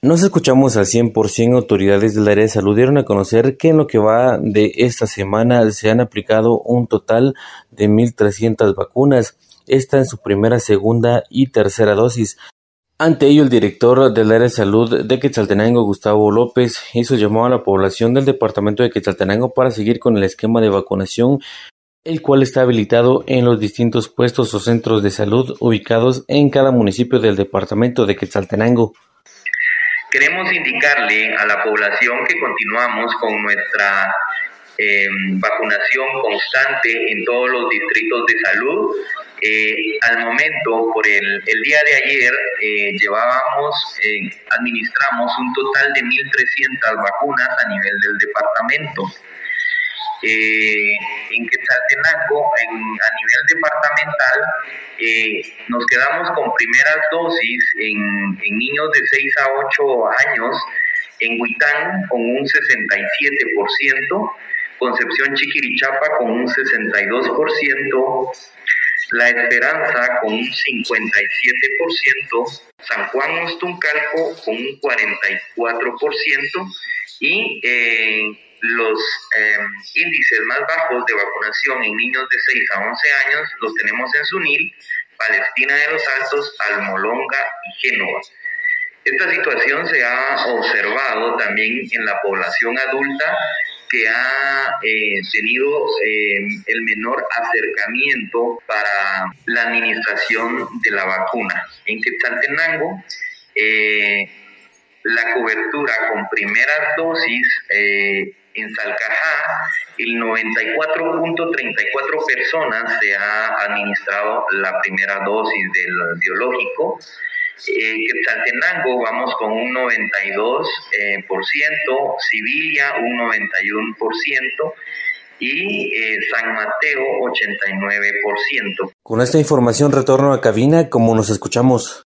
Nos escuchamos al 100% autoridades del área de salud dieron a conocer que en lo que va de esta semana se han aplicado un total de 1.300 vacunas, esta en su primera, segunda y tercera dosis. Ante ello, el director del área de salud de Quetzaltenango, Gustavo López, hizo llamado a la población del departamento de Quetzaltenango para seguir con el esquema de vacunación, el cual está habilitado en los distintos puestos o centros de salud ubicados en cada municipio del departamento de Quetzaltenango. Queremos indicarle a la población que continuamos con nuestra em, vacunación constante en todos los distritos de salud. Eh, al momento, por el, día de ayer, eh, llevábamos, eh, administramos un total de 1.300 vacunas a nivel del departamento. Eh, en Quetzaltenango, en, a nivel departamental, eh, nos quedamos con primeras dosis en, niños de 6 a 8 años, en Huitán con un 67%, Concepción Chiquirichapa con un 62%, La Esperanza con un 57%, San Juan Ostuncalco con un 44% y eh, los eh, índices más bajos de vacunación en niños de 6 a 11 años los tenemos en Sunil, Palestina de los Altos, Almolonga y Génova. Esta situación se ha observado también en la población adulta que ha eh, tenido eh, el menor acercamiento para la administración de la vacuna. En Quetzaltenango, eh, la cobertura con primeras dosis eh, en Salcajá, el 94.34 personas se ha administrado la primera dosis del biológico. Eh, Quetzaltenango vamos con un 92%, eh, por ciento, Sevilla un 91% y eh, San Mateo 89%. Con esta información retorno a cabina como nos escuchamos.